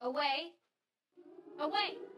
Away. Away.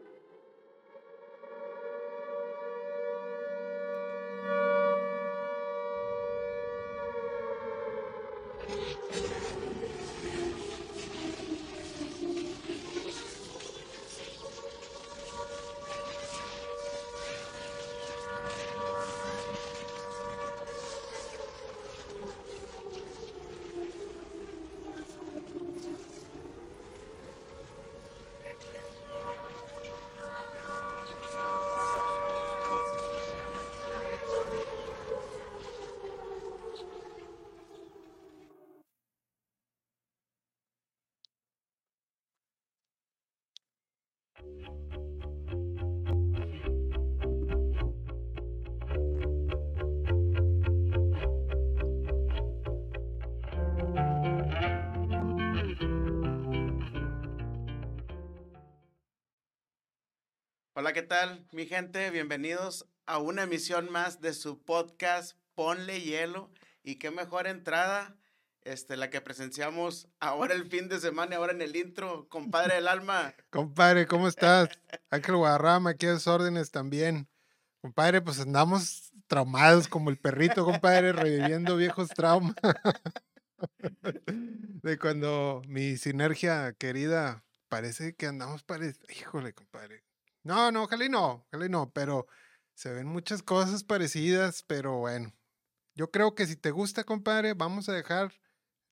Hola, ¿qué tal, mi gente? Bienvenidos a una emisión más de su podcast Ponle Hielo. Y qué mejor entrada, este, la que presenciamos ahora el fin de semana, ahora en el intro, compadre del alma. Compadre, ¿cómo estás? Ángel Guadarrama, aquí a órdenes también. Compadre, pues andamos traumados como el perrito, compadre, reviviendo viejos traumas. De cuando mi sinergia querida parece que andamos parecidos. Híjole, compadre. No, no, ojalá y no, ojalá y no, pero se ven muchas cosas parecidas, pero bueno. Yo creo que si te gusta, compadre, vamos a dejar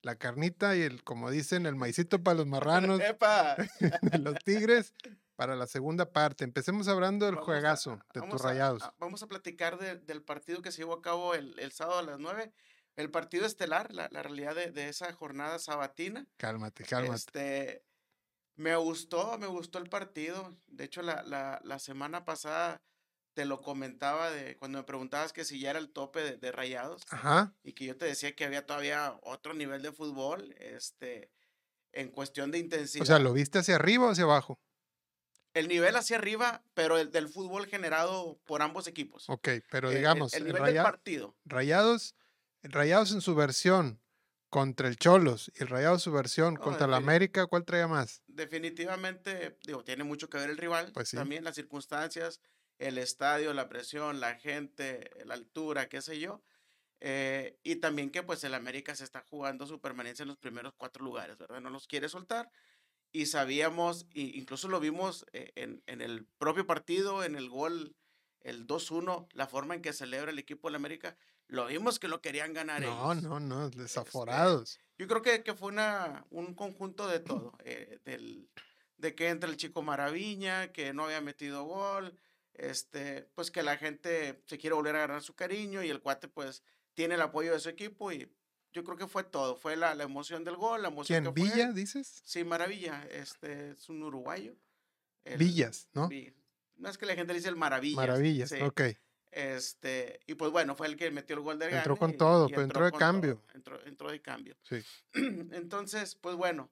la carnita y el, como dicen, el maicito para los marranos ¡Epa! de los tigres para la segunda parte. Empecemos hablando del Vamos a- juegazo de tus a- rayados. a- vamos a platicar de- del partido que se llevó a cabo el, el sábado a las 9. El partido estelar, la, la realidad de, de esa jornada sabatina. Cálmate, cálmate. Este, me gustó, me gustó el partido. De hecho, la, la, la semana pasada te lo comentaba de cuando me preguntabas que si ya era el tope de, de rayados Ajá. y que yo te decía que había todavía otro nivel de fútbol, este, en cuestión de intensidad. O sea, ¿lo viste hacia arriba o hacia abajo? El nivel hacia arriba, pero el del fútbol generado por ambos equipos. Ok, pero Eh, el- digamos, el, el nivel Raya- del partido. rayados, rayados en su versión contra el Cholos y el Rayado su versión No, contra la defini- América, ¿cuál traía más? Definitivamente, digo, tiene mucho que ver el rival, Pues sí. también las circunstancias, el estadio, la presión, la gente, la altura, qué sé yo. eh, y también que pues el América se está jugando su permanencia en los primeros cuatro lugares, ¿verdad? No los quiere soltar. Y sabíamos, y incluso lo vimos eh, en, en el propio partido, en el gol, el 2-1, la forma en que celebra el equipo del América, lo vimos que lo querían ganar No, ellos. no, no, desaforados. Yo creo que, que fue una, un conjunto de todo. eh, del, de que entra el chico Maravilla, que no había metido gol, este, pues que la gente se quiere volver a ganar su cariño y el cuate pues tiene el apoyo de su equipo y yo creo que fue todo. Fue la, la emoción del gol, la emoción ¿Quién? que fue. ¿Villa, dices? Sí, Maravilla, este es un uruguayo. el- Villas, ¿no? Vi- No es que la gente le dice el Maravillas. Maravillas, sí. ok. Este, y pues bueno, fue el que metió el gol de Entró gane con y- todo, y pero entró de con cambio. todo, Entró, entró de cambio. Sí. Entonces, pues bueno,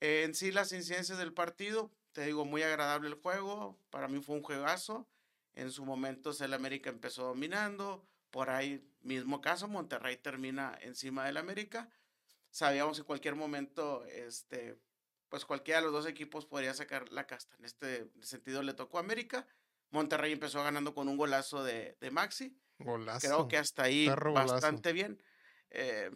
eh, en sí las incidencias del partido, te digo, muy agradable el juego, para mí fue un juegazo, en su momento el América empezó dominando, por ahí mismo caso, Monterrey termina encima del América, sabíamos en cualquier momento, este, pues cualquiera de los dos equipos podría sacar la casta, en este sentido le tocó a América, Monterrey empezó ganando con un golazo de, de Maxi, Golazo. Creo que hasta ahí perro golazo. bastante bien. Eh,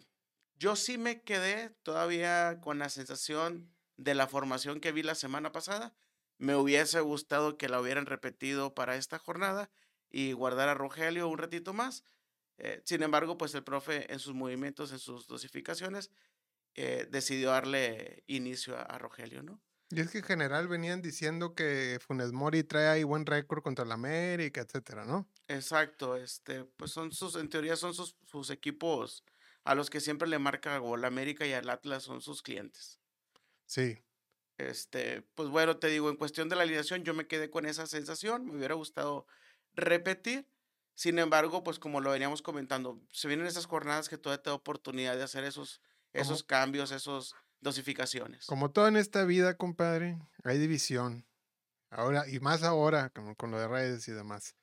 yo sí me quedé todavía con la sensación de la formación que vi la semana pasada. Me hubiese gustado que la hubieran repetido para esta jornada y guardar a Rogelio un ratito más. Eh, sin embargo, pues el profe en sus movimientos, en sus dosificaciones, eh, decidió darle inicio a, a Rogelio, ¿no? Y es que en general venían diciendo que Funes Mori trae ahí buen récord contra la América, etcétera, ¿no? Exacto, este, pues son sus, en teoría son sus, sus equipos a los que siempre le marca gol. América y al Atlas son sus clientes. Sí. Este, pues bueno, te digo, en cuestión de la alineación, yo me quedé con esa sensación, me hubiera gustado repetir. Sin embargo, pues como lo veníamos comentando, se vienen esas jornadas que todavía te da oportunidad de hacer esos, esos cambios, esos dosificaciones. Como todo en esta vida, compadre, hay división. Ahora, y más ahora, con, con lo de redes y demás.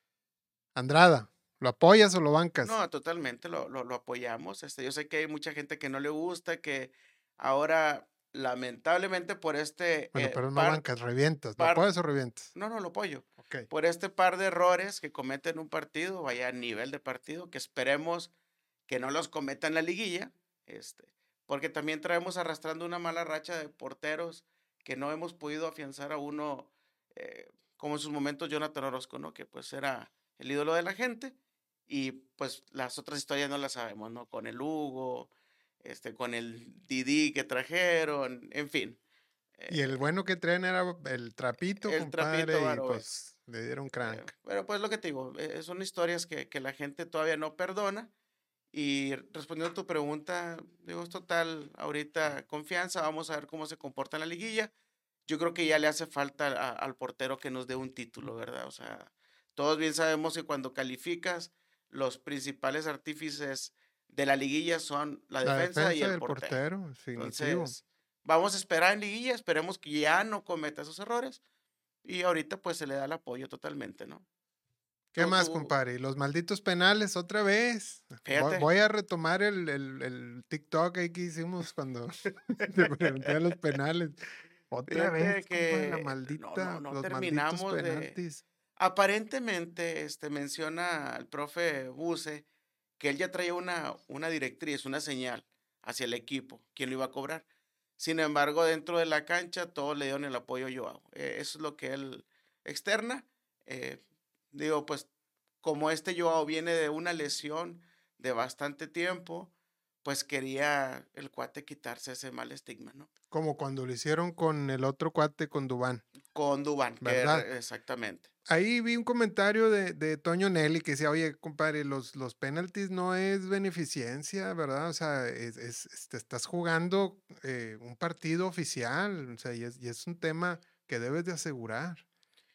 Andrada, ¿lo apoyas o lo bancas? No, totalmente, lo, lo, lo apoyamos. Este, yo sé que hay mucha gente que no le gusta, que ahora lamentablemente por este... Bueno, eh, pero no par- bancas, revientas. ¿Lo puedes o revientas? No, no, lo apoyo. Por este par de errores que cometen un partido, vaya a nivel de partido, que esperemos que no los cometa en la liguilla, este, porque también traemos arrastrando una mala racha de porteros que no hemos podido afianzar a uno, eh, como en sus momentos Jonathan Orozco, ¿no? Que pues era el ídolo de la gente y pues las otras historias no las sabemos, ¿no? Con el Hugo, este, con el Didi que trajeron, en fin. Y el bueno que traen era el trapito, El compadre, Trapito y pues le dieron Eh, crank. Pero pues lo que te digo, eh, son historias que, que la gente todavía no perdona. Y respondiendo a tu pregunta, digo, es total, ahorita confianza, vamos a ver cómo se comporta en la liguilla. Yo creo que ya le hace falta a- al portero que nos dé un título, ¿verdad? O sea, todos bien sabemos que cuando calificas, los principales artífices de la liguilla son la La defensa, defensa y el del portero. portero. Entonces, vamos a esperar en liguilla, esperemos que ya no cometa esos errores. Y ahorita pues se le da el apoyo totalmente, ¿no? ¿Qué tú- más, tú- compadre? ¿Y los malditos penales otra vez? Voy- a retomar el, el, el TikTok ahí que hicimos cuando te pregunté a los penales. Otra Fíjate vez, compadre, la que no, maldita, no, no los terminamos malditos de-. Aparentemente, este, menciona el profe Buse que él ya traía una, una directriz, una señal hacia el equipo, quién lo iba a cobrar. Sin embargo, dentro de la cancha, todos le dieron el apoyo a Joao. Eh, eso es lo que él externa. Eh, digo, pues, como este Joao viene de una lesión de bastante tiempo, pues quería el cuate quitarse ese mal estigma, ¿no? Como cuando lo hicieron con el otro cuate, con Dubán. Con Dubán, ¿Verdad? exactamente. Ahí vi un comentario de, de Toño Nelly que decía, oye, compadre, los, los penaltis no es beneficencia, ¿verdad? O sea, es, es- es- te estás jugando eh, un partido oficial, o sea, y es, y es un tema que debes de asegurar.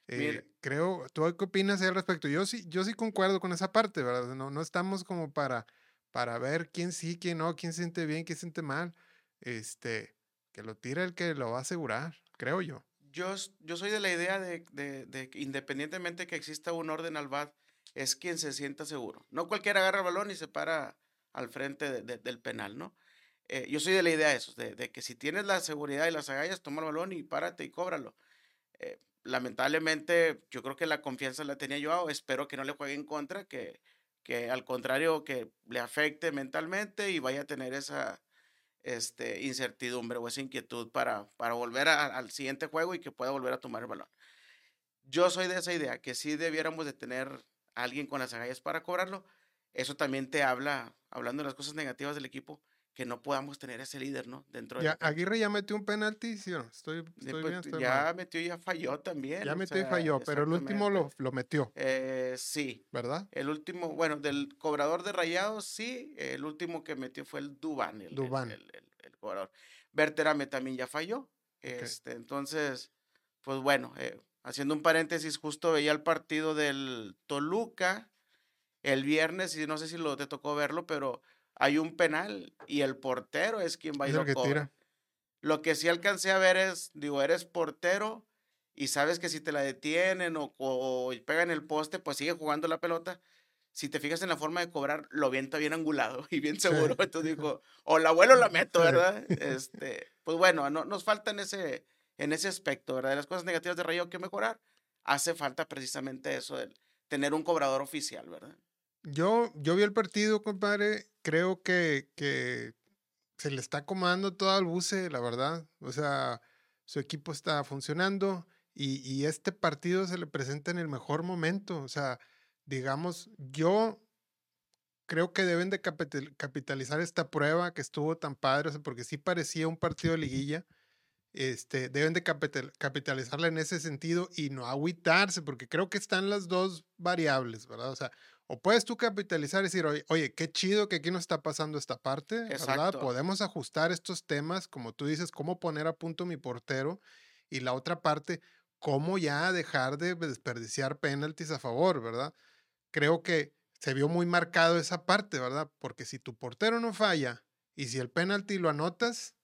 Eh, creo, ¿tú qué opinas al respecto? Yo sí, yo sí concuerdo con esa parte, ¿verdad? No, no estamos como para, para ver quién sí, quién no, quién siente bien, quién siente mal. Este, que lo tire el que lo va a asegurar, creo yo. Yo, yo soy de la idea de, de- de independientemente que exista un orden al VAD, es quien se sienta seguro. No cualquiera agarra el balón y se para al frente de- de- del penal, ¿no? Eh, yo soy de la idea de eso, de, de que si tienes la seguridad y las agallas, toma el balón y párate y cóbralo. Eh, lamentablemente, yo creo que la confianza la tenía yo, espero que no le juegue en contra, que, que al contrario, que le afecte mentalmente y vaya a tener esa, este, incertidumbre o esa inquietud para, para volver a- al siguiente juego y que pueda volver a tomar el balón. Yo soy de esa idea, que sí debiéramos de tener a alguien con las agallas para cobrarlo. Eso también te habla, hablando de las cosas negativas del equipo, que no podamos tener ese líder, ¿no? Dentro de Ya. Aguirre ya metió un penalti, ¿sí o no? Estoy, pues, bien, estoy ya mal. metió y ya falló también. Ya metió y falló, pero el último lo, lo metió, Eh, sí, ¿verdad? el último, bueno, del cobrador de rayados, sí, el último que metió fue el Dubán, el, Dubán. el- el- el cobrador. Berterame también ya falló. Este, entonces, pues bueno, eh, haciendo un paréntesis, justo veía el partido del Toluca el viernes, y no sé si lo te tocó verlo, pero hay un penal y el portero es quien va Es el lo que cobra. tira. Lo que sí alcancé a ver es, digo, eres portero y sabes que si te la detienen o, o pegan el poste, pues sigue jugando la pelota. Si te fijas en la forma de cobrar, lo vienta bien angulado y bien seguro. Entonces dijo, o la vuelo o la meto, Sí. ¿verdad? Este, pues bueno, no, nos falta en ese, en ese aspecto, ¿verdad? De las cosas negativas de Rayo que mejorar, hace falta precisamente eso, de tener un cobrador oficial, ¿verdad? Yo, yo vi el partido, compadre. Creo que, que se le está acomodando todo al buce, la verdad. O sea, su equipo está funcionando y, y este partido se le presenta en el mejor momento. O sea, digamos, yo creo que deben de capital- capitalizar esta prueba que estuvo tan padre, o sea, porque sí parecía un partido de liguilla. Este, deben de capital- capitalizarla en ese sentido y no agüitarse, porque creo que están las dos variables, ¿verdad? O sea, o puedes tú capitalizar y decir, oye, oye, qué chido que aquí nos está pasando esta parte, ¿verdad? Exacto. Podemos ajustar estos temas, como tú dices, cómo poner a punto mi portero, y la otra parte, cómo ya dejar de desperdiciar penaltis a favor, ¿verdad? Creo que se vio muy marcado esa parte, ¿verdad? Porque si tu portero no falla y si el penalti lo anotas,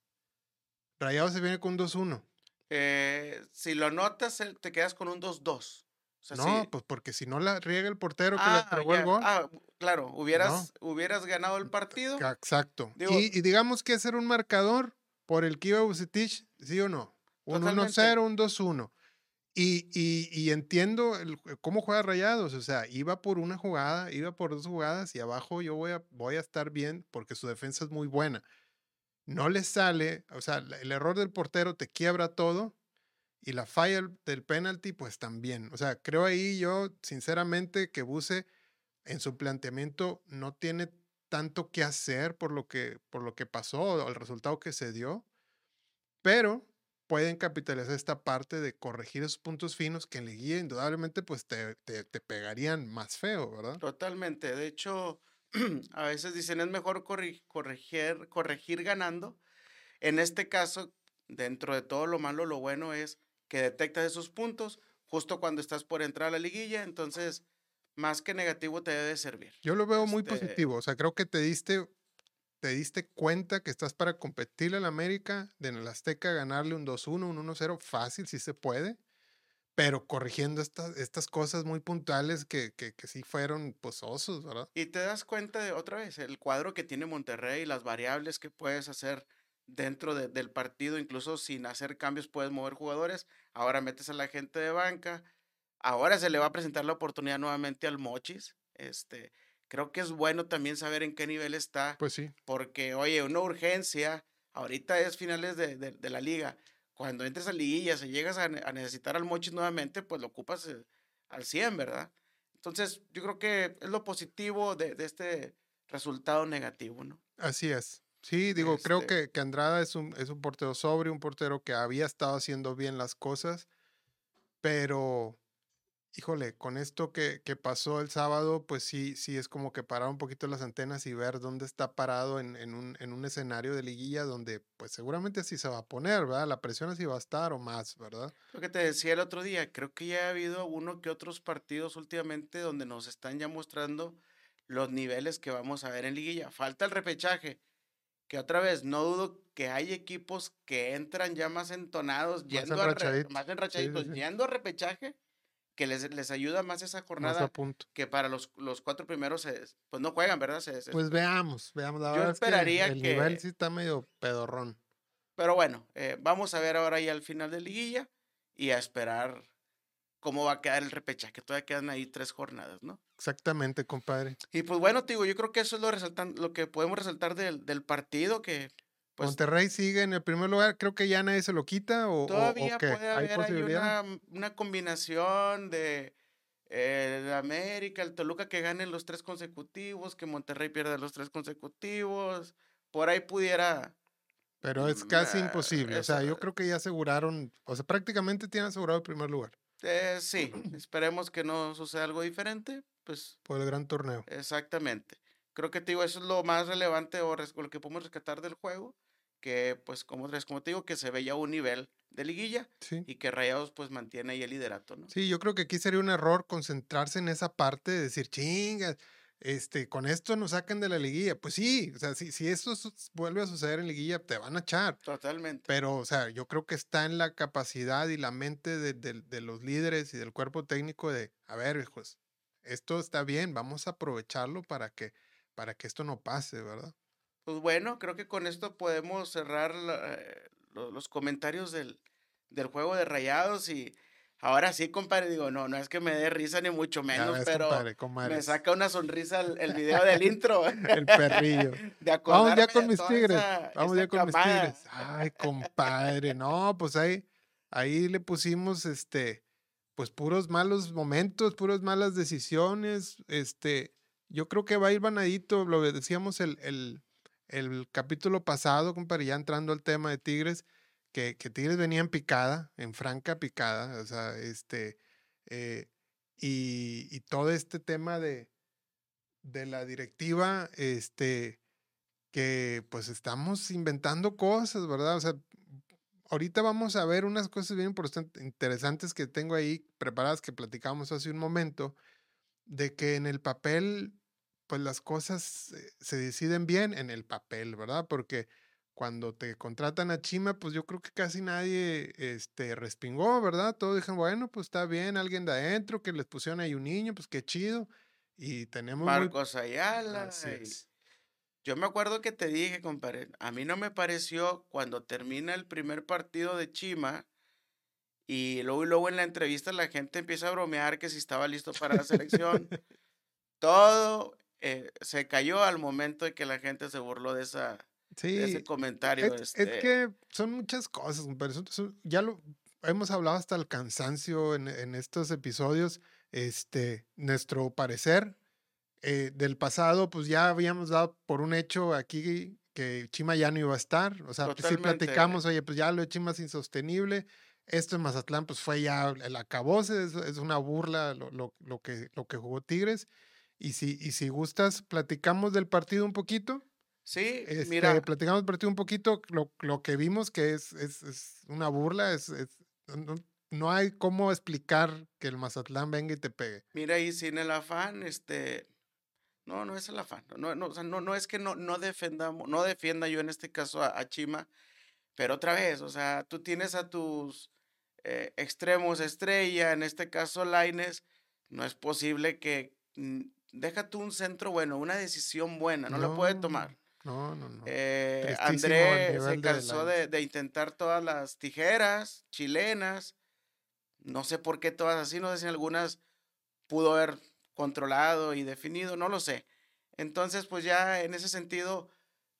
Rayado se viene con 2-1. Eh, si lo anotas, te quedas con un 2-2. O sea, No, sí- pues porque si no la riega el portero que Ah, le pegó el gol. Ah, claro, hubieras, hubieras ganado el partido. ca- Exacto. digo- y, y digamos que hacer un marcador, por el que iba Bucetich, ¿sí o no? Un Totalmente. 1-0, un 2-1. Y, y, y entiendo el- cómo juega Rayados, o sea, iba por una jugada, iba por dos jugadas y abajo yo voy a, voy a estar bien porque su defensa es muy buena. No le sale, o sea, la- el error del portero te quiebra todo y la falla del- penalti, pues también. O sea, creo ahí yo, sinceramente, que Buse en su planteamiento no tiene tanto que hacer por lo que, por lo que pasó o el resultado que se dio, pero pueden capitalizar esta parte de corregir esos puntos finos que en liguilla indudablemente pues te, te, te pegarían más feo, ¿verdad? Totalmente. De hecho, a veces dicen es mejor corri- corregir, corregir ganando. En este caso, dentro de todo lo malo, lo bueno es que detectas esos puntos justo cuando estás por entrar a la liguilla. Entonces, más que negativo te debe servir. Yo lo veo muy Este- positivo, o sea, creo que te diste, te diste cuenta que estás para competirle al América, de en el Azteca ganarle un 2-1, un 1-0, fácil, sí se puede, pero corrigiendo estas, estas cosas muy puntuales que, que, que sí fueron pozosos, ¿verdad? Y te das cuenta de otra vez el cuadro que tiene Monterrey, las variables que puedes hacer dentro de- del partido, incluso sin hacer cambios puedes mover jugadores. Ahora metes a la gente de banca. Ahora se le va a presentar la oportunidad nuevamente al Mochis. Este, creo que es bueno también saber en qué nivel está, Pues sí, porque oye, una urgencia. Ahorita es finales de, de- de la liga. Cuando entres a liguilla, si llegas a necesitar al Mochis nuevamente, pues lo ocupas eh, al 100, ¿verdad? Entonces, yo creo que es lo positivo de, de este resultado negativo, ¿no? así es. Sí, digo, creo Este- que, que Andrada es un, es un portero sobrio, un portero que había estado haciendo bien las cosas, pero, híjole, con esto que, que pasó el sábado, pues sí, sí es como que parar un poquito las antenas y ver dónde está parado en, en un, en un escenario de liguilla donde, pues seguramente así se va a poner, ¿verdad? La presión así va a estar o más, ¿verdad? Lo que te decía el otro día, creo que ya ha habido uno que otros partidos últimamente donde nos están ya mostrando los niveles que vamos a ver en liguilla. Falta el repechaje, que otra vez, no dudo que hay equipos que entran ya más entonados, yendo a re- enrachaditos. más Sí, sí, enrachaditos, sí. yendo a repechaje, que les, les ayuda más esa Más jornada punto. que para los, los cuatro primeros, se- pues no juegan, ¿verdad? Se- se- Pues veamos, veamos. La Yo verdad es que esperaría el nivel sí está medio pedorrón. Pero bueno, eh, vamos a ver ahora ya al final de liguilla y a esperar cómo va a quedar el repechaje, que todavía quedan ahí tres jornadas, ¿no? Exactamente, compadre. Y pues bueno, te digo, yo creo que eso es lo, resaltan, lo que podemos resaltar del, del partido, que pues Monterrey sigue en el primer lugar. Creo que ya nadie se lo quita o, todavía qué. puede ¿Hay haber posibilidad? una, una combinación de eh, América, el Toluca que gane los tres consecutivos, que Monterrey pierda los tres consecutivos, por ahí pudiera... Pero es casi Nah, imposible. O sea, yo creo que ya aseguraron, o sea, prácticamente tienen asegurado el primer lugar eh, sí, esperemos que no suceda algo diferente, pues por el gran torneo. Exactamente. Creo que te digo, eso es lo más relevante o lo que podemos rescatar del juego, que pues como, como te digo, que se veía un nivel de liguilla Sí. y que Rayados pues mantiene ahí el liderato, ¿no? Sí, yo creo que aquí sería un error concentrarse en esa parte de decir, chingas, este, con esto nos sacan de la liguilla. Pues sí, o sea, si, si su- vuelve a suceder en liguilla, te van a echar. Totalmente. Pero, o sea, yo creo que está en la capacidad y la mente de, de- de los líderes y del cuerpo técnico de, a ver, hijos, esto está bien, vamos a aprovecharlo para que, para que esto no pase, ¿verdad? Pues bueno, creo que con esto podemos cerrar la- eh, lo- los comentarios del, del juego de Rayados y ahora sí, compadre, digo, no, no es que me dé risa ni mucho menos, ves, pero compadre, me saca una sonrisa el, el video del intro. el perrillo. De Vamos ya con mis tigres. esa- Vamos esa ya con mis tigres. Ay, compadre. No, pues ahí, ahí le pusimos este, pues puros malos momentos, puras malas decisiones. Este, yo creo que va a ir vanadito. Lo decíamos el, el, el capítulo pasado, compadre, ya entrando al tema de Tigres, que, que Tigres venía en picada, en franca picada. O sea, este, eh, y, todo este tema de, de la directiva, este, que pues estamos inventando cosas, ¿verdad? O sea, ahorita vamos a ver unas cosas bien interesantes que tengo ahí preparadas que platicamos hace un momento, de que en el papel, pues las cosas eh, se deciden bien en el papel, ¿verdad? Porque cuando te contratan a Chima, pues yo creo que casi nadie este, respingó, ¿verdad? Todos dijeron, bueno, pues está bien, alguien de adentro, que les pusieron ahí un niño, pues qué chido. Y tenemos muy Marcos Ayala. Así es. Yo me acuerdo que te dije, compadre, a mí no me pareció cuando termina el primer partido de Chima y luego, y luego en la entrevista la gente empieza a bromear que si estaba listo para la selección. Todo eh, se cayó al momento de que la gente se burló de, esa, de ese Sí, comentario. es, es este, que son muchas cosas, compadre. son- son- ya lo hemos hablado hasta el cansancio en, en estos episodios. Este, nuestro parecer eh, del pasado, pues ya habíamos dado por un hecho aquí que Chima ya no iba a estar. O sea, pues sí Totalmente. platicamos, oye, pues ya lo de Chima es insostenible. Esto en Mazatlán, pues fue ya el acabose, es, es una burla lo, lo- lo que, lo que jugó Tigres. Y si, y si gustas, platicamos del partido un poquito. Sí, Este, mira, platicamos del partido un poquito, lo, lo que vimos que es, es, es una burla, es, es- no, no hay cómo explicar que el Mazatlán venga y te pegue. mira, y sin el afán, este, no, no es el afán. No, no, o sea, no, no es que no, no defendamos, no defienda yo en este caso a, a Chima, pero otra vez, o sea, tú tienes a tus eh, extremos estrella, en este caso Laines, no es posible que deja tú un centro bueno, una decisión buena, no, la puede tomar. No, no, no. Eh, André se de cansó de, intentar todas las tijeras chilenas. No sé por qué todas así, no sé si algunas pudo haber controlado y definido, no lo sé. Entonces, pues ya en ese sentido,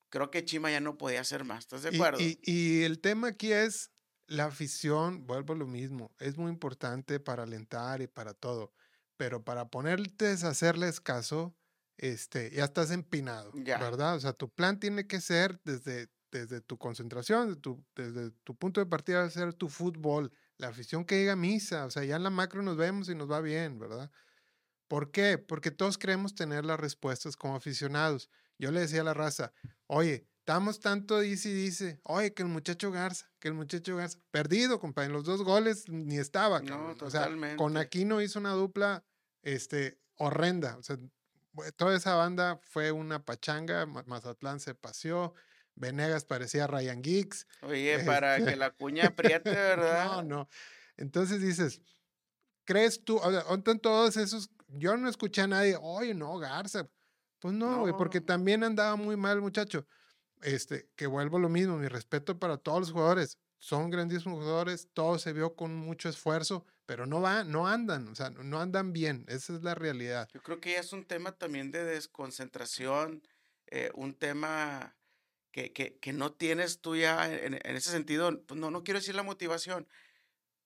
creo que Chima ya no podía hacer más, ¿estás de acuerdo? y- y el tema aquí es la afición, vuelvo a lo mismo, es muy importante para alentar y para todo, pero para ponerte a hacerles caso, este, ya estás empinado. ¿verdad? O sea, tu plan tiene que ser desde, desde tu concentración, tu- desde tu punto de partida debe ser tu fútbol, la afición que diga misa, o sea, ya en la macro nos vemos y nos va bien, ¿verdad? ¿Por qué? Porque todos queremos tener las respuestas como aficionados. Yo le decía a la raza, oye, estamos tanto dice y dice, oye, que el muchacho Garza, que el muchacho Garza, perdido, compadre, en los dos goles ni estaba, No. O sea, con. Aquino hizo una dupla, este, horrenda, o sea, toda esa banda fue una pachanga, Ma- Mazatlán se paseó, Venegas parecía Ryan Giggs, Oye, para este, que la cuña apriete, no, ¿verdad? no. Entonces dices, ¿crees tú? O sea, ¿dónde están todos esos? Yo no escuché a nadie, oye, no, Garza. Pues no, güey, porque No. también andaba muy mal el muchacho. Este, que vuelvo a lo mismo, mi respeto para todos los jugadores. Son grandísimos jugadores, todo se vio con mucho esfuerzo, pero no van, no andan, o sea, no no andan bien, esa es la realidad. Yo creo que ya es un tema también de desconcentración, eh, un tema que, que, que no tienes tú ya en, en ese sentido, pues no, no quiero decir la motivación,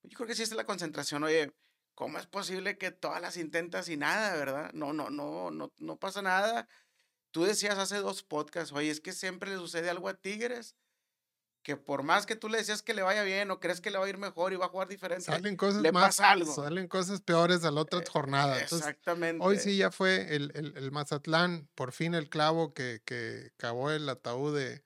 yo creo que sí es la concentración, oye, ¿cómo es posible que todas las intentas y nada, verdad? No, no, no, no, no pasa nada. Tú decías hace dos podcasts, oye, es que siempre le sucede algo a Tigres, que por más que tú le decías que le vaya bien o crees que le va a ir mejor y va a jugar diferente, Salen cosas le más, pasa algo. salen cosas peores a la otra Eh, jornada. Entonces, Exactamente. Hoy sí ya fue el, el, el Mazatlán, por fin el clavo que, que cavó el ataúd de,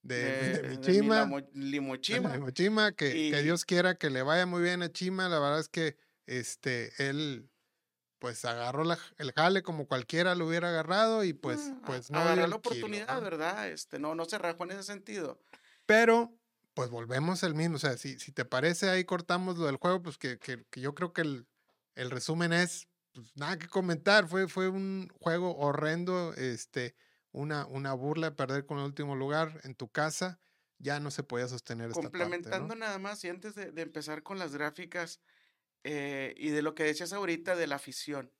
de, de, de, mi de Chima, Milamo- de Limochima. mi Chima, que, que Dios quiera que le vaya muy bien a Chima. La verdad es que este, él pues agarró la- el jale como cualquiera lo hubiera agarrado y pues, Ah, pues no el la oportunidad. ¿verdad? Este, no, no se rajó en ese sentido. Pero, pues volvemos al mismo. O sea, si, si te parece, ahí cortamos lo del juego, pues que, que, que yo creo que el, el resumen es, pues nada que comentar. Fue, fue un juego horrendo, este, una, una burla perder con el último lugar en tu casa. Ya no se podía sostener esta parte, ¿no? Complementando nada más, y antes de, de empezar con las gráficas eh, y de lo que decías ahorita de la afición,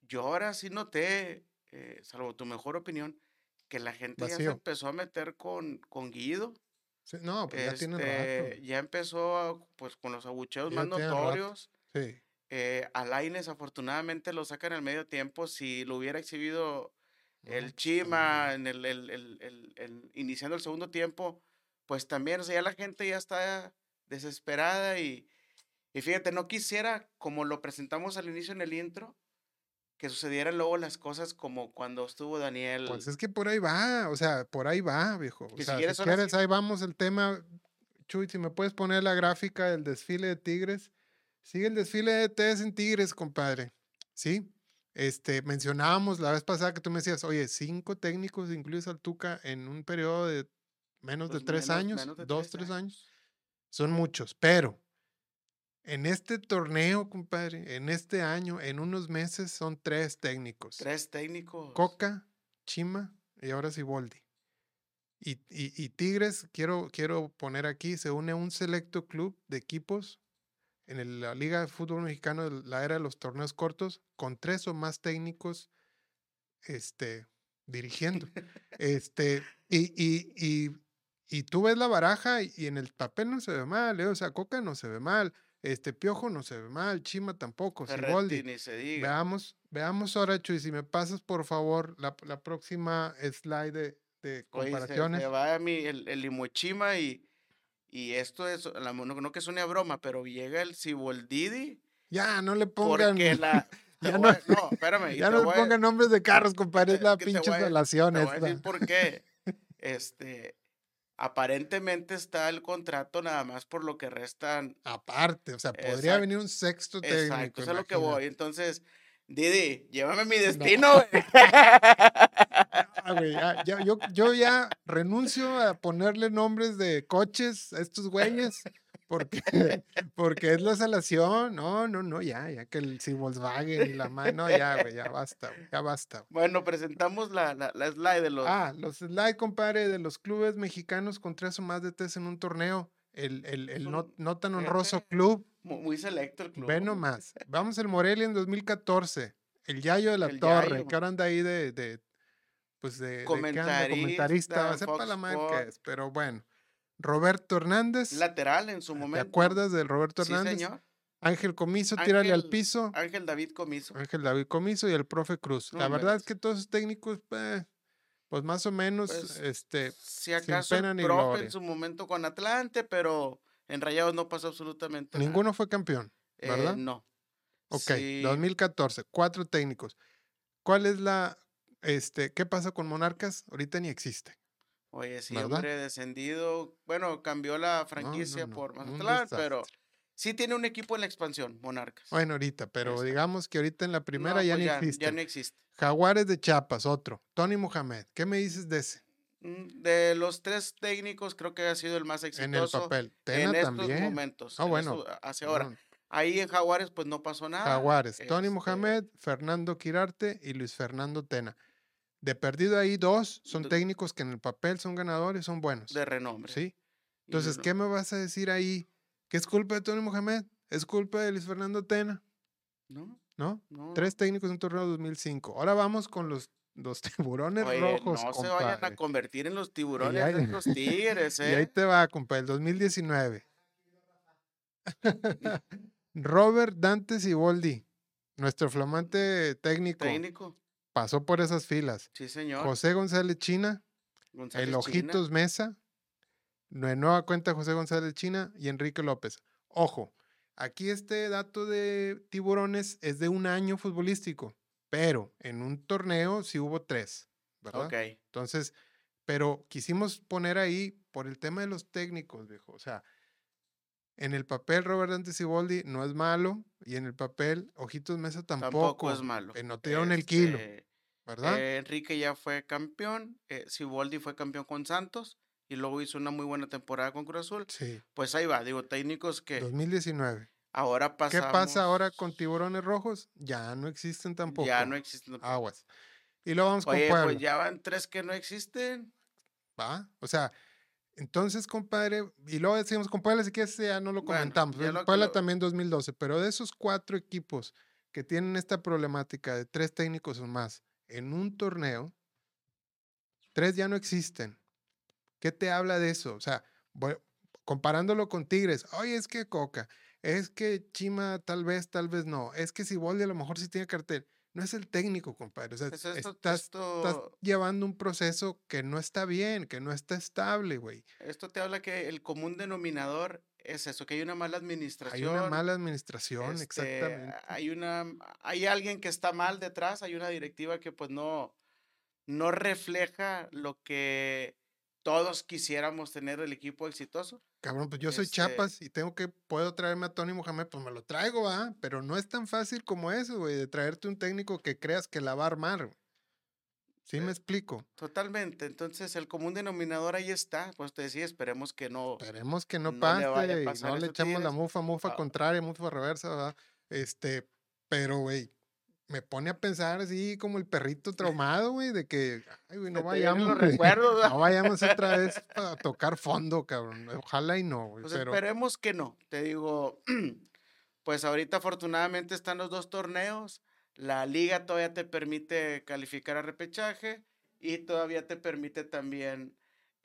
yo ahora sí noté, eh, salvo tu mejor opinión, que la gente ya se Vacío. empezó a meter con, con Guido. Sí, no, pues ya tienen rato. Este, ya empezó a, pues con los abucheos Ya más tienen rato. notorios. Sí. Eh, a Lainez afortunadamente lo sacan al medio tiempo. Si lo hubiera exhibido el pues, Chima en el, el- el- el- el- iniciando el segundo tiempo, pues también, o sea, ya la gente ya está desesperada y, y fíjate, no quisiera, como lo presentamos al inicio en el intro, que sucedieran luego las cosas como cuando estuvo Daniel. Pues es que por ahí va, o sea, por ahí va, viejo. O si sea, si quieres, quieres, ahora sí- ahí vamos el tema. Chuy, si me puedes poner la gráfica del desfile de Tigres. Sigue el desfile de TS en Tigres, compadre. Sí. Este, mencionábamos la vez pasada que tú me decías, oye, cinco técnicos incluyes al Tuca en un periodo de menos pues, de tres menos- años, menos de dos, tres años. Son muchos, pero en este torneo, compadre, en este año, en unos meses, son tres técnicos. Tres técnicos. Coca, Chima y ahora Siboldi. Y, y, y Tigres, quiero, quiero poner aquí, se une a un selecto club de equipos en el- la Liga de Fútbol Mexicano, la era de los torneos cortos, con tres o más técnicos este, dirigiendo. este, y, y, y, y tú ves la baraja y, y en el papel no se ve mal, ¿eh? o sea, Coca no se ve mal, este Piojo no se ve mal, Chima tampoco, Siboldi. Ni se diga. Veamos, veamos ahora, Chuy, si me pasas por favor la, la próxima slide de, de Oye, se- comparaciones. Se, va a mí el, el Limochima y, y esto es, la- no, no que suene a broma, pero llega el Ciboldidi Ya, no le pongan, porque la... ya no- a- no, espérame. ya no le pongan nombres de carros, compadre, es te- la pinche relación Te voy a esta. decir por qué. Este, aparentemente está el contrato nada más por lo que restan. Aparte, o sea, podría Exacto. venir un sexto técnico. Exacto, eso es a lo que voy. Entonces, Didi, llévame mi destino, güey. Ah, güey, ya- ya- yo, yo ya renuncio a ponerle nombres de coches a estos güeyes porque, porque es la salación. No, no, no, ya, ya que el si Volkswagen y la mano, ya, güey, ya basta, güey, ya basta. güey. Bueno, presentamos la, la, la slide de los. Ah, los slide, compadre, de los clubes mexicanos con tres o más de tres en un torneo. El, el, el no, no tan honroso club. mu- muy selecto el club. Ve nomás. Vamos al Morelia en 2014. El Yayo de la El Torre, Yayo. que ahora anda ahí de, de pues de, Comentarista, comentarista, va a ser para la es, pero bueno. Roberto Hernández, Lateral en su ¿te momento. acuerdas del Roberto Sí, Hernández? señor. Ángel Comiso, tírale al Ángel- piso. Ángel David Comiso. Ángel David Comiso y el profe Cruz. La verdad es que todos esos técnicos, eh, pues más o menos, Pues, este, Si acaso pena el ni profe gloria. en su momento con Atlante, pero en Rayados no pasó absolutamente nada. ninguno fue campeón. Eh, ¿verdad? no. Ok, Sí, 2014, cuatro técnicos. ¿Cuál es la, este, qué pasa con Monarcas? Ahorita ni existe. Oye, sí, ¿verdad? hombre, descendido. Bueno, cambió la franquicia no, por Mazatlán, pero sí tiene un equipo en la expansión, Monarcas. Bueno, ahorita, pero Exacto. digamos que ahorita en la primera No, ya pues ya, existe. ya no existe. Jaguares de Chiapas, otro. Tony Mohamed, ¿qué me dices de ese? Mm, De los tres técnicos, creo que ha sido el más En el exitoso papel. en Tena estos también. momentos. Ah, en bueno, estos- hacia ahora. Ahí en Jaguares, pues no pasó nada. Jaguares, Tony este, Mohamed, Fernando Quirarte y Luis Fernando Tena. De perdido ahí, dos son técnicos que en el papel son ganadores, son buenos. De renombre. ¿Sí? Y Entonces, ¿qué me vas a decir ahí? ¿Que es culpa de Tony Mohamed? ¿Es culpa de Luis Fernando Tena? No, ¿No? no. Tres técnicos en un torneo 2005. Ahora vamos con los, los tiburones Oye, rojos, no se vayan a convertir en los tiburones ahí- de estos tigres, Y ahí ¿eh? te va, compadre, el 2019. Robert Dante Siboldi, nuestro flamante técnico, Técnico. Pasó por esas filas. Sí, señor. José González China, González el China. Ojitos Mesa, de nueva cuenta José González China y Enrique López. Ojo, aquí este dato de tiburones es de un año futbolístico, pero en un torneo sí hubo tres, ¿verdad? Ok. Entonces, pero quisimos poner ahí por el tema de los técnicos, viejo. O sea, en el papel Robert Dante Siboldi no es malo y en el papel Ojitos Mesa tampoco. Tampoco es malo. eh, no te dieron el kilo, Este, ¿verdad? eh, Enrique ya fue campeón. Eh, Siboldi fue campeón con Santos y luego hizo una muy buena temporada con Cruz Azul. sí, Pues ahí va, digo, técnicos que 2019. ahora ¿Qué pasamos. pasa ahora con tiburones rojos? Ya no existen tampoco. Ya no existen. Aguas. Y luego vamos con Oye, Puebla. pues ya van tres que no existen. ¿Va? O sea, entonces, compadre, y luego decimos con Puebla, si quieres ya no lo Bueno, comentamos. lo que Puebla lo- también 2012, pero de esos cuatro equipos que tienen esta problemática de tres técnicos o más en un torneo, tres ya no existen. ¿Qué te habla de eso? O sea, comparándolo con Tigres, oye, es que Coca, es que Chima tal vez, tal vez no, es que Siboldi a lo mejor sí tiene cartel. No es el técnico, compadre. O sea, Pues esto, estás, esto, estás llevando un proceso que no está bien, que no está estable, güey. esto te habla que el común denominador es eso, que hay una mala Hay administración. una mala administración, este, exactamente. Hay una, hay alguien que está mal detrás, hay una directiva que pues no, no refleja lo que todos quisiéramos tener el equipo exitoso. Cabrón, pues yo soy este- Chiapas y tengo que, puedo traerme a Tony Mohamed, pues me lo traigo, va. Pero no es tan fácil como eso, güey, de traerte un técnico que creas que la va a armar. ¿Sí me Eh, explico? Totalmente. Entonces el común denominador ahí está. Pues te decía, esperemos que no. Esperemos que no, no pase y no le echamos la mufa, mufa Ah. contraria, mufa reversa, ¿verdad? Este, pero, güey, me pone a pensar así como el perrito traumado, güey, de que, ay, güey, no vayamos, los recuerdos, ¿verdad? no vayamos otra vez a tocar fondo, cabrón. Ojalá y no, güey, Pues pero esperemos que no. Te digo, pues ahorita afortunadamente están los dos torneos. La liga todavía te permite calificar a repechaje y todavía te permite también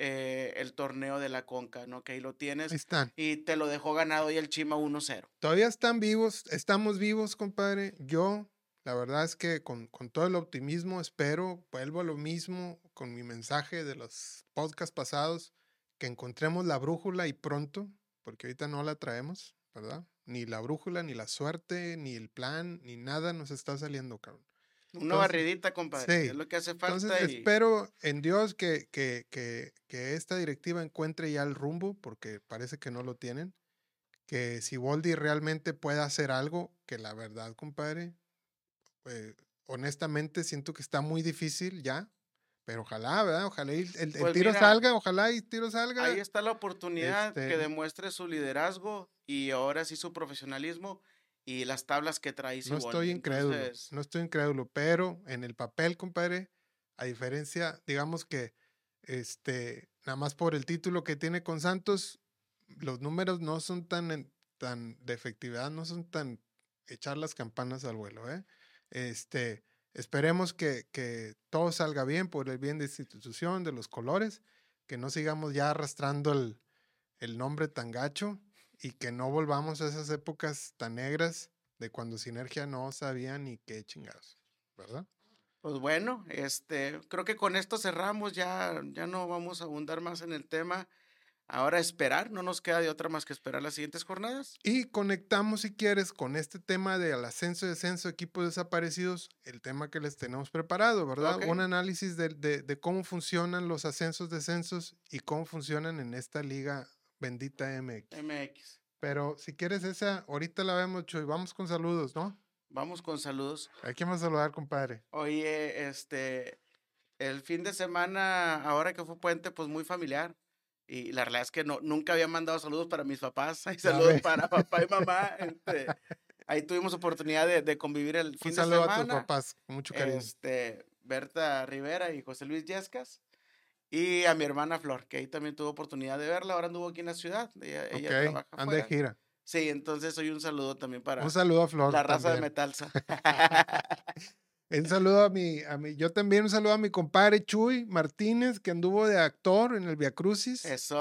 eh, el torneo de la Conca, ¿no? Que ahí lo tienes. ahí están. Y te lo dejó ganado hoy el Chima 1-0. Todavía están vivos, estamos vivos, compadre. Yo, la verdad es que con, con todo el optimismo espero, vuelvo a lo mismo con mi mensaje de los podcasts pasados, que encontremos la brújula y pronto, porque ahorita no la traemos, ¿verdad? Ni la brújula, ni la suerte, ni el plan, ni nada nos está saliendo, cabrón. Una Entonces, barridita, compadre. sí. Es lo que hace falta. Entonces y- espero en Dios que, que, que, que esta directiva encuentre ya el rumbo, porque parece que no lo tienen. Que si Boldi realmente pueda hacer algo, que la verdad, compadre, eh, honestamente siento que está muy difícil ya, pero ojalá, ¿verdad? Ojalá y el, el Pues tiro mira, salga, ojalá y el tiro salga. Ahí está la oportunidad que Este- demuestre su liderazgo y ahora sí su profesionalismo y las tablas que trae No estoy incrédulo, Entonces, no estoy incrédulo, pero en el papel, compadre, a diferencia, digamos que, este, nada más por el título que tiene con Santos, los números no son tan, tan de efectividad, no son tan echar las campanas al vuelo, ¿eh? Este, esperemos que, que todo salga bien por el bien de esta institución, de los colores, que no sigamos ya arrastrando el, el nombre tan gacho y que no volvamos a esas épocas tan negras de cuando Sinergia no sabía ni qué chingados, ¿verdad? Pues bueno, este, creo que con esto cerramos, ya, ya no vamos a abundar más en el tema. Ahora esperar, no nos queda de otra más que esperar las siguientes jornadas. Y conectamos, si quieres, con este tema del ascenso y descenso de equipos desaparecidos, el tema que les tenemos preparado, ¿verdad? Ok. Un análisis de, de- de cómo funcionan los ascensos, descensos y cómo funcionan en esta liga bendita MX. MX. Pero si quieres esa, ahorita la vemos, Chuy. Vamos con saludos, ¿no? Vamos con saludos. ¿A quién vamos a saludar, compadre? Oye, este, el fin de semana, ahora que fue puente, pues muy familiar. Y la realidad es que no, nunca había mandado saludos para mis papás. Hay Ya saludos para papá y mamá. este, ahí tuvimos oportunidad de, de convivir el fin Un de saludo a tus semana. papás, con mucho cariño. Este, Berta Rivera y José Luis Yescas. Y a mi hermana Flor, que ahí también tuve oportunidad de verla. Ahora anduvo aquí en la ciudad. Ella, ella ok, trabaja anda de gira. Sí, entonces hoy un saludo también para Un saludo a Flor. la raza de también. Metalsa. Un saludo a mi, a mi, yo también un saludo a mi compadre Chuy Martínez, que anduvo de actor en el Via Crucis. Eso,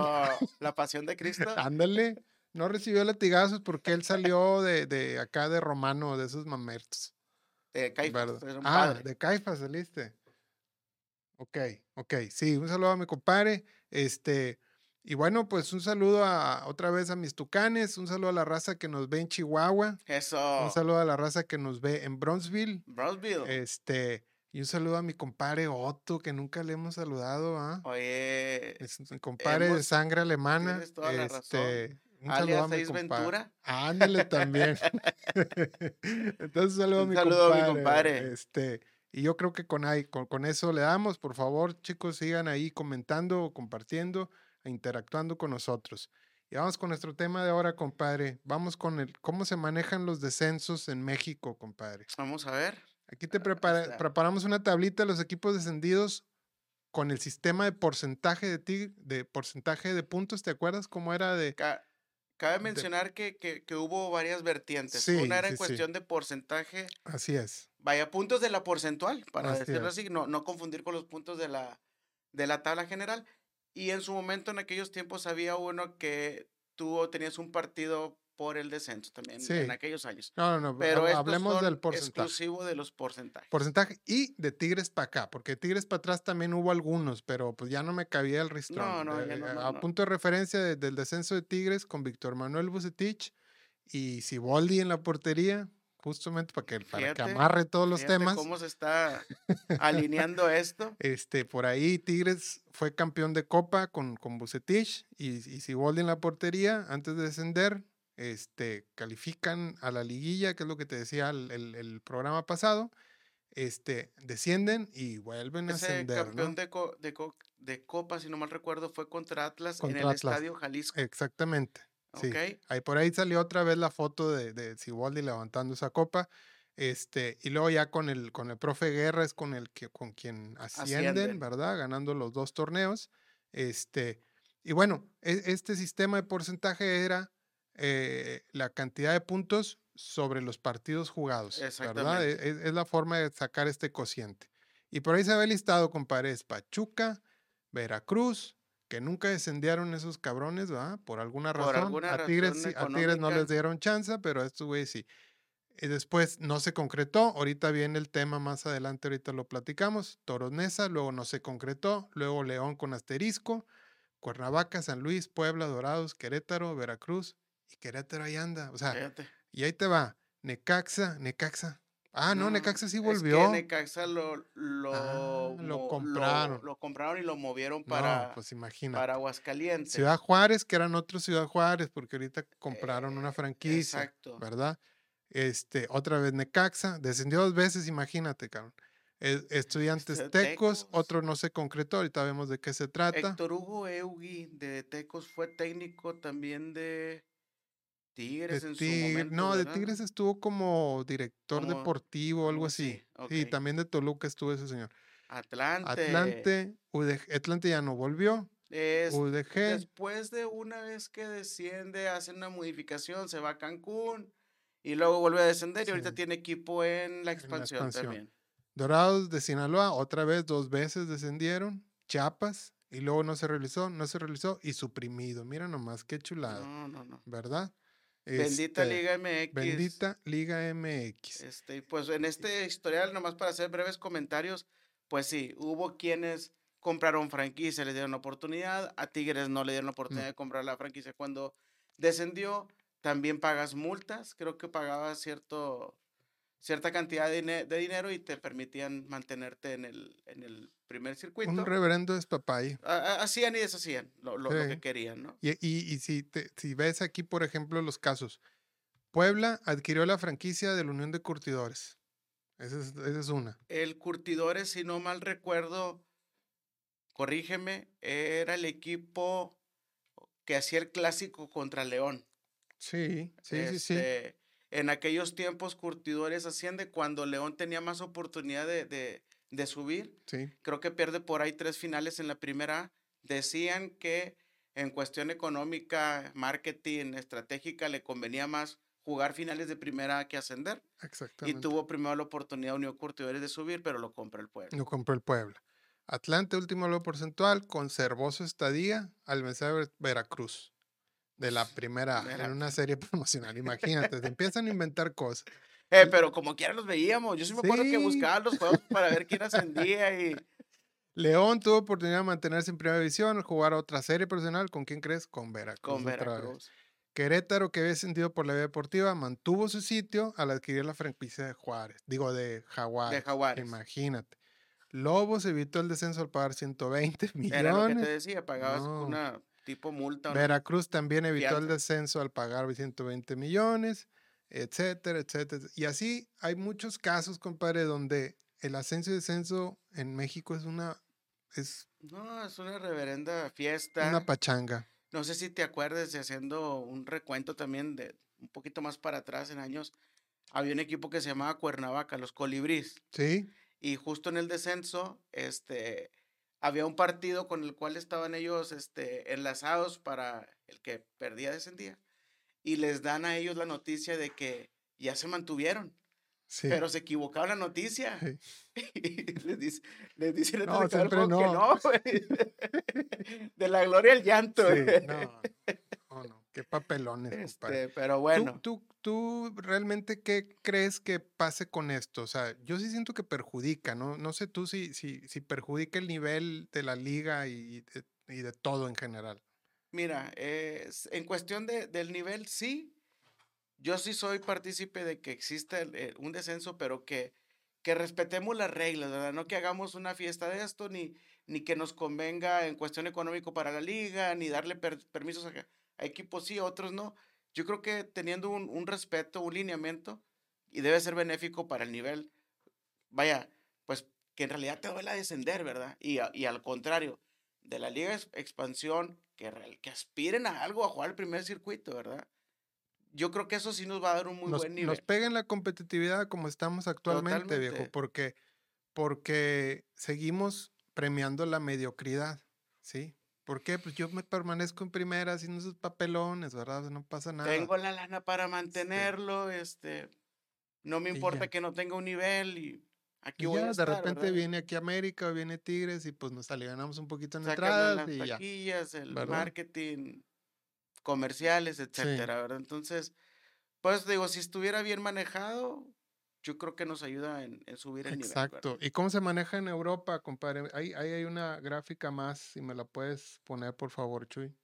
la pasión de Cristo. Ándale, no recibió latigazos porque él salió de, de acá de Romano, de esos mamertos. Era un Ah, padre. de Caifas saliste. Ok, ok, sí, un saludo a mi compadre. Este, y bueno, pues un saludo a, otra vez a mis tucanes, un saludo a la raza que nos ve en Chihuahua, Eso. un saludo a la raza que nos ve en Bronzeville. Brownsville. Este, y un saludo a mi compadre Otto, que nunca le hemos saludado, ¿ah? Oye, Es mi compadre de hemos- sangre alemana. tienes toda la razón. Este, un saludo alias a mi Seis compadre. Ventura. Ándale también. Entonces, un saludo a Un mi saludo a mi compadre. compadre. Este, y yo creo que con, ahí, con, con eso le damos. Por favor, chicos, sigan ahí comentando, compartiendo, interactuando con nosotros. Y vamos con nuestro tema de ahora, compadre. Vamos con el cómo se manejan los descensos en México, compadre. Vamos a ver. Aquí te prepara- preparamos una tablita de los equipos descendidos con el sistema de porcentaje de de porcentaje de puntos. ¿Te acuerdas cómo era de? Ca- Cabe mencionar que, que, que hubo varias vertientes. Sí, Una era sí, en sí. cuestión de porcentaje, Así es. vaya, puntos de la porcentual, para Así decirlo es. así, no, no confundir con los puntos de la, de la tabla general. Y en su momento, en aquellos tiempos, había uno que tú tenías un partido por el descenso también, Sí. en aquellos años. No, no, no. Pero hab- estos hablemos son del porcentaje. exclusivo de los porcentajes. Porcentaje y de Tigres para acá, porque Tigres para atrás también hubo algunos, pero pues ya no me cabía el No, ristrón. no, Eh, ya no, eh, no, a no. punto de referencia de- del descenso de Tigres con Víctor Manuel Bucetich y Siboldi en la portería, justamente para que, para que Fíjate, amarre todos los temas. ¿Cómo se está alineando esto? Este, por ahí Tigres fue campeón de Copa con, con Bucetich y, y Siboldi en la portería antes de descender. Este, califican a la liguilla, que es lo que te decía el, el- el programa pasado. Este, descienden y vuelven a Ese ascender, campeón ¿no? de, co- de, co- de Copa, si no mal recuerdo, fue contra Atlas Contra en el Atlas. Estadio Jalisco. Exactamente. Sí. ¿ok? Ahí por ahí salió otra vez la foto de, de Siboldi levantando esa copa. Este, y luego ya con el, con el profe Guerra es con el que, con quien ascienden, Ascienden. ¿verdad? Ganando los dos torneos. Este, y bueno, e- este sistema de porcentaje era eh, la cantidad de puntos sobre los partidos jugados, ¿verdad? Exactamente. E- Es, es la forma de sacar este cociente. Y por ahí se ve listado, compadre, es Pachuca, Veracruz, que nunca descendieron esos cabrones, ¿verdad? Por alguna Por razón. alguna a, Tigres, razón sí- a Tigres no les dieron chance, pero a estos güeyes sí. Y después no se concretó. Ahorita viene el tema más adelante, ahorita lo platicamos. Toros Neza, luego no se concretó. Luego León con asterisco. Cuernavaca, San Luis, Puebla, Dorados, Querétaro, Veracruz. Y Querétaro ahí anda. O sea, y ahí te va. Necaxa, Necaxa. Ah, no, Necaxa sí es volvió. que Necaxa lo, lo, Ah, lo mo- compraron. Lo, compraron y lo movieron no, para, pues imagínate. para Aguascalientes. Ciudad Juárez, que eran otros Ciudad Juárez, porque ahorita compraron una Eh, franquicia, Exacto. ¿verdad? Este, otra vez Necaxa, descendió dos veces, imagínate, cabrón. E- Estudiantes Este, Tecos, Tecos. otro no se concretó, ahorita vemos de qué se trata. Héctor Hugo Eugui de Tecos fue técnico también De Tigres en su momento. no, de. Tigres estuvo como director Como- deportivo o algo así. Sí, ok. también de Toluca estuvo ese señor. Atlante. Atlante, UDG, Atlante ya no volvió. Es, UDG, después de una vez que desciende, hacen una modificación, se va a Cancún y luego vuelve a descender y ahorita tiene equipo en la expansión, expansión. también. Dorados de Sinaloa, otra vez, dos veces descendieron. Chiapas, y luego no se realizó, no se realizó, y suprimido. Mira nomás, qué chulada, No, no, no. ¿verdad? Bendita Este, Liga MX. Bendita Liga MX. Este, pues en este historial, nomás para hacer breves comentarios, pues sí, hubo quienes compraron franquicia, les dieron oportunidad, a Tigres no le dieron la oportunidad de comprar la franquicia cuando descendió, también pagas multas, creo que pagabas cierto, cierta cantidad de, de dinero y te permitían mantenerte en el, en el primer circuito. Un reverendo es papay. Hacían y deshacían lo, lo- que querían, ¿no? Y, y- y si, te- si ves aquí, por ejemplo, los casos, Puebla adquirió la franquicia de la Unión de Curtidores. Esa es, esa es una. El Curtidores, si no mal recuerdo, corrígeme, era el equipo que hacía el clásico contra León. Sí, sí, sí, sí. En aquellos tiempos, Curtidores asciende cuando León tenía más oportunidad de, de- de subir. Sí, Creo que pierde por ahí tres finales en la primera. Decían que en cuestión económica, marketing, estratégica, le convenía más jugar finales de primera que ascender. Y exactamente. tuvo primero la oportunidad Unión Curtidores de subir, pero lo compra el pueblo. Lo compró el Puebla. Atlante, último luego porcentual, conservó su estadía al vencer a Ver- Veracruz. De la primera, Mira. en una serie promocional. Imagínate, te empiezan a inventar cosas. Eh, pero como quiera los veíamos. Yo sí me acuerdo que buscaba los juegos para ver quién ascendía y León tuvo oportunidad de mantenerse en primera división, jugar otra serie profesional. ¿Con quién crees? Con Veracruz. con. Veracruz. Querétaro, que había ascendido por la vía deportiva, mantuvo su sitio al adquirir la franquicia de Juárez. Digo, de Jaguares. Jaguares. Imagínate. Lobos evitó el descenso al pagar 120 Era lo que te millones. decía, pagabas No. una tipo multa. Veracruz también evitó el descenso al pagar 120 millones, etcétera, etcétera. Y así hay muchos casos, compadre, donde el ascenso y descenso en México es una, es No, es una reverenda fiesta. una pachanga. No sé si te acuerdas de haciendo un recuento también de un poquito más para atrás en años. Había un equipo que se llamaba Cuernavaca, los Colibrís. ¿Sí? y justo en el descenso, este, había un partido con el cual estaban ellos, este, enlazados para el que perdía descendía, y les dan a ellos la noticia de que ya se mantuvieron, Sí. pero se equivocaron la noticia. Sí. Y les dice, les No, acabar el siempre juego que no. De la gloria al llanto. Sí, no, no, no, qué papelones. Este, pero ¿Tú- bueno, ¿Tú, tú, realmente qué crees que pase con esto? O sea, yo sí siento que perjudica, ¿no? No sé tú si, si, si perjudica el nivel de la liga y de, y de todo en general. Mira, es- en cuestión de, del nivel, sí. Yo sí soy partícipe de que exista el- el- un descenso, pero que, que respetemos las reglas, ¿verdad? No que hagamos una fiesta de esto, ni, ni que nos convenga en cuestión económico para la liga, ni darle per- permisos a, a equipos sí, otros no. Yo creo que teniendo un, un respeto, un lineamiento, y debe ser benéfico para el nivel, vaya, pues que en realidad te duele descender, ¿verdad? Y, a- y al contrario, de la Liga Ex- Expansión, que, que aspiren a algo, a jugar el primer circuito, ¿verdad? yo creo que eso sí nos va a dar un muy nos, buen nivel. nos pega en la competitividad como estamos actualmente, viejo, Totalmente. porque, porque seguimos premiando la mediocridad, ¿sí? ¿Por qué? Pues yo me permanezco en primera haciendo esos papelones, ¿verdad? No pasa nada. Tengo la lana para mantenerlo, este, no me importa que no tenga un nivel y aquí Y voy ya, a de estar, repente ¿verdad? viene aquí América o viene Tigres y pues nos alivianamos un poquito en Sácame entradas las y ya. taquillas, el ¿verdad? marketing, comerciales, etcétera, ¿verdad? Entonces, pues digo, si estuviera bien manejado, yo creo que nos ayuda en, en subir el nivel. ¿verdad? Exacto. ¿Y cómo se maneja en Europa, compadre? Ahí, ahí hay una gráfica más, si me la puedes poner, por favor, Chuy.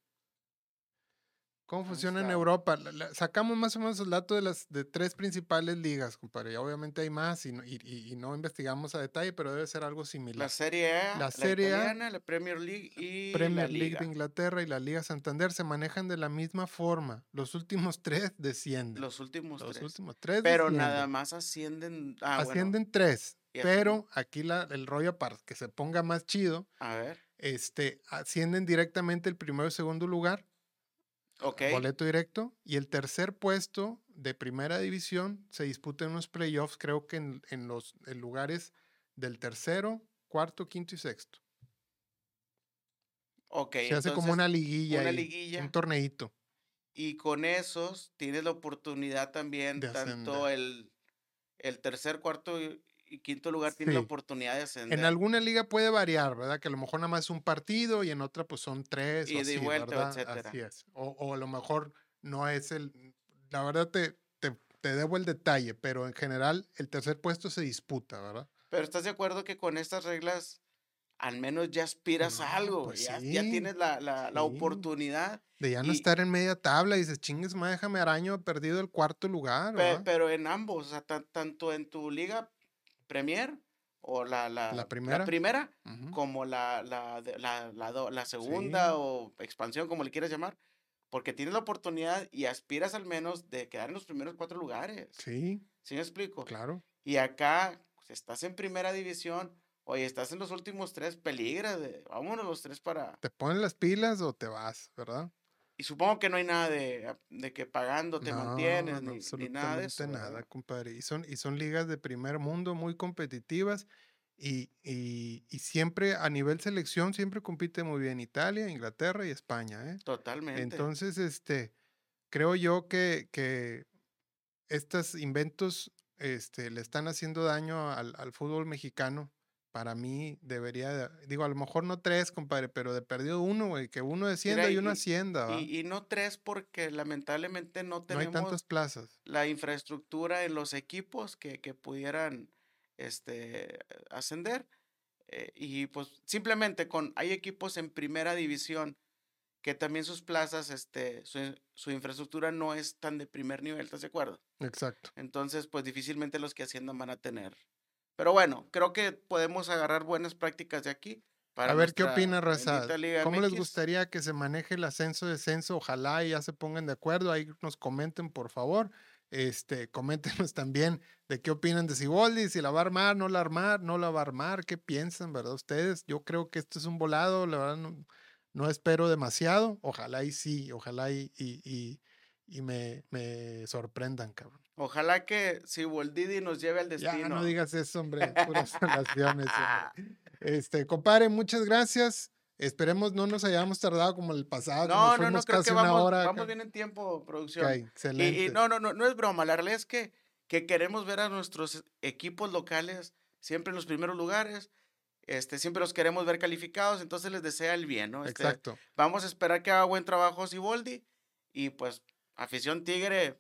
¿Cómo funciona en. Europa? La- la- sacamos más o menos el dato de las de tres principales ligas, compadre. Y obviamente hay más y no, y- y- y no investigamos a detalle, pero debe ser algo La similar. Serie A, La la, Serie A, italiana, la Premier League y Premier la League Liga. de Inglaterra y la Liga Santander se manejan de la misma forma. Los últimos tres descienden. Los últimos Los tres. últimos tres Pero descienden. nada más ascienden. Ah, bueno, Ascienden tres. Pero aquí la, el rollo para que se ponga más chido, A ver, este, ascienden directamente el primero y segundo lugar, ok. boleto directo, y el tercer puesto de primera división se disputa en unos playoffs, creo que en, en los en lugares del tercero, cuarto, quinto y sexto. Ok, se hace como una liguilla, una ahí, liguilla. un torneito. Y con esos tienes la oportunidad también, De tanto el, el tercer, cuarto y, y quinto lugar tiene la Sí. oportunidad de ascender. En alguna liga puede variar, ¿verdad? Que a lo mejor nada más es un partido y en otra pues son tres o y así, vuelta, ¿verdad? etcétera. Así es. O, o a lo mejor no es el... La verdad te, te, te debo el detalle, pero en general el tercer puesto se disputa, ¿verdad? Pero ¿estás de acuerdo que con estas reglas al menos ya aspiras a No, algo? pues ya, ya sí, tienes la, la, la oportunidad. De ya no Y- estar en media tabla y dices, chingues, ma, déjame araño, he perdido el cuarto lugar, pero en ambos, o sea, tan- tanto en tu liga Premier o la, la, La primera. primera, Ujú. como la, la, la, la la segunda Sí. o expansión, como le quieras llamar, porque tienes la oportunidad y aspiras al menos de quedar en los primeros cuatro lugares. Sí, ¿Sí me explico? claro. Y acá, pues, estás en primera división, oye, estás en los últimos tres, peligra, de, vámonos los tres para... Te pones las pilas o te vas, ¿verdad? Y supongo que no hay nada de, ah, de que pagando te mantienes, no, ni, ni nada de eso. absolutamente nada, compadre. Y son, y son ligas de primer mundo muy competitivas y, y- y siempre a nivel selección siempre compite muy bien Italia, Inglaterra y España, ¿eh? Totalmente. Entonces, este, creo yo que, que estos inventos este, le están haciendo daño al, al fútbol mexicano. Para mí debería, de- digo, a lo mejor no tres, compadre, pero de perdido uno, güey, que uno descienda y uno ascienda, y, y no tres porque lamentablemente no no hay tenemos tantas plazas. la infraestructura en los equipos que, que pudieran este, ascender. eh, y pues simplemente con, hay equipos en primera división que también sus plazas, este, su, su infraestructura no es tan de primer nivel, ¿estás de acuerdo? Exacto. Entonces, pues difícilmente los que asciendan van a tener. Pero bueno, creo que podemos agarrar buenas prácticas de aquí. Para A ver qué opina Raza. ¿Cómo les gustaría que se maneje el ascenso descenso? Ojalá y ya se pongan de acuerdo. Ahí nos comenten, por favor. Este, coméntenos también de qué opinan de Siboldi, si la va a armar, no la armar, no la va a armar, qué piensan, ¿verdad? Ustedes, yo creo que esto es un volado, la verdad no, no espero demasiado. Ojalá y sí, ojalá y, y, y, y me, me sorprendan, cabrón. Ojalá que si Didi nos lleve al Ya destino. no digas eso, hombre, puras relaciones, hombre. Este, compadre, muchas gracias. Esperemos no nos hayamos tardado como el pasado. No, no, no, creo que vamos, hora. vamos bien en tiempo, producción. Y- excelente. Y, no, no, no, no es broma. La realidad es que, que queremos ver a nuestros equipos locales siempre en los primeros lugares. Este, siempre los queremos ver calificados, entonces les desea el bien, ¿no? Este, Exacto. Vamos a esperar que haga buen trabajo Siboldi y pues afición Tigre,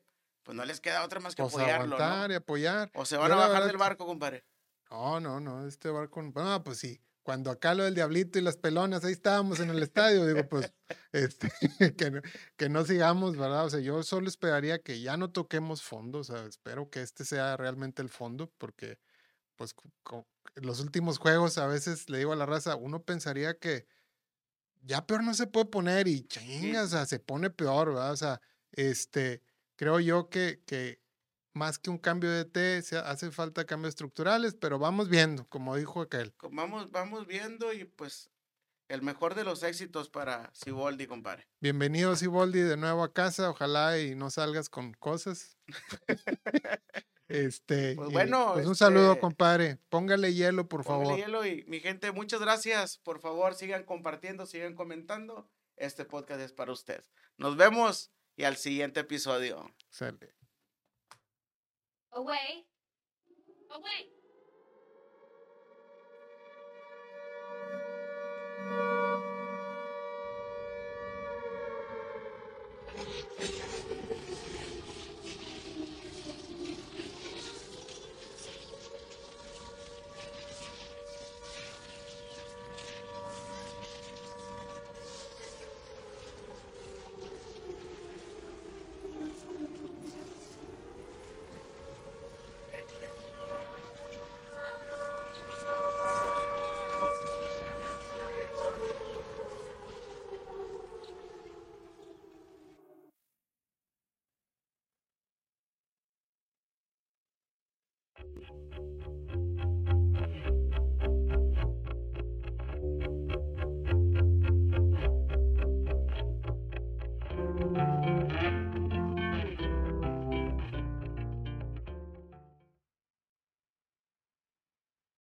pues no les queda otra más que Pues apoyarlo, aguantar ¿no? y apoyar. O se Yo van a bajar verdad del barco, compadre. No, no, no, este barco. No, pues sí. Cuando acá lo del Diablito y las pelonas, ahí estábamos en el estadio, digo, pues, este, que, no, que no sigamos, ¿verdad? O sea, yo solo esperaría que ya no toquemos fondo, o sea, espero que este sea realmente el fondo, porque, pues, los últimos juegos a veces le digo a la raza, uno pensaría que ya peor no se puede poner y chinga, o sea, se pone peor, ¿verdad? O sea, este, creo yo que, que más que un cambio de T, se hace falta cambios estructurales, pero vamos viendo, como dijo aquel. Vamos, vamos viendo y pues el mejor de los éxitos para Siboldi, compadre. Bienvenido, Siboldi, de nuevo a casa. Ojalá y no salgas con cosas. este, Pues y, bueno, pues un saludo, este, compadre. Póngale hielo, por Póngale favor. hielo y mi gente, muchas gracias. Por favor, sigan compartiendo, sigan comentando. Este podcast es para usted. Nos vemos y al siguiente episodio. Sale. Away. Away.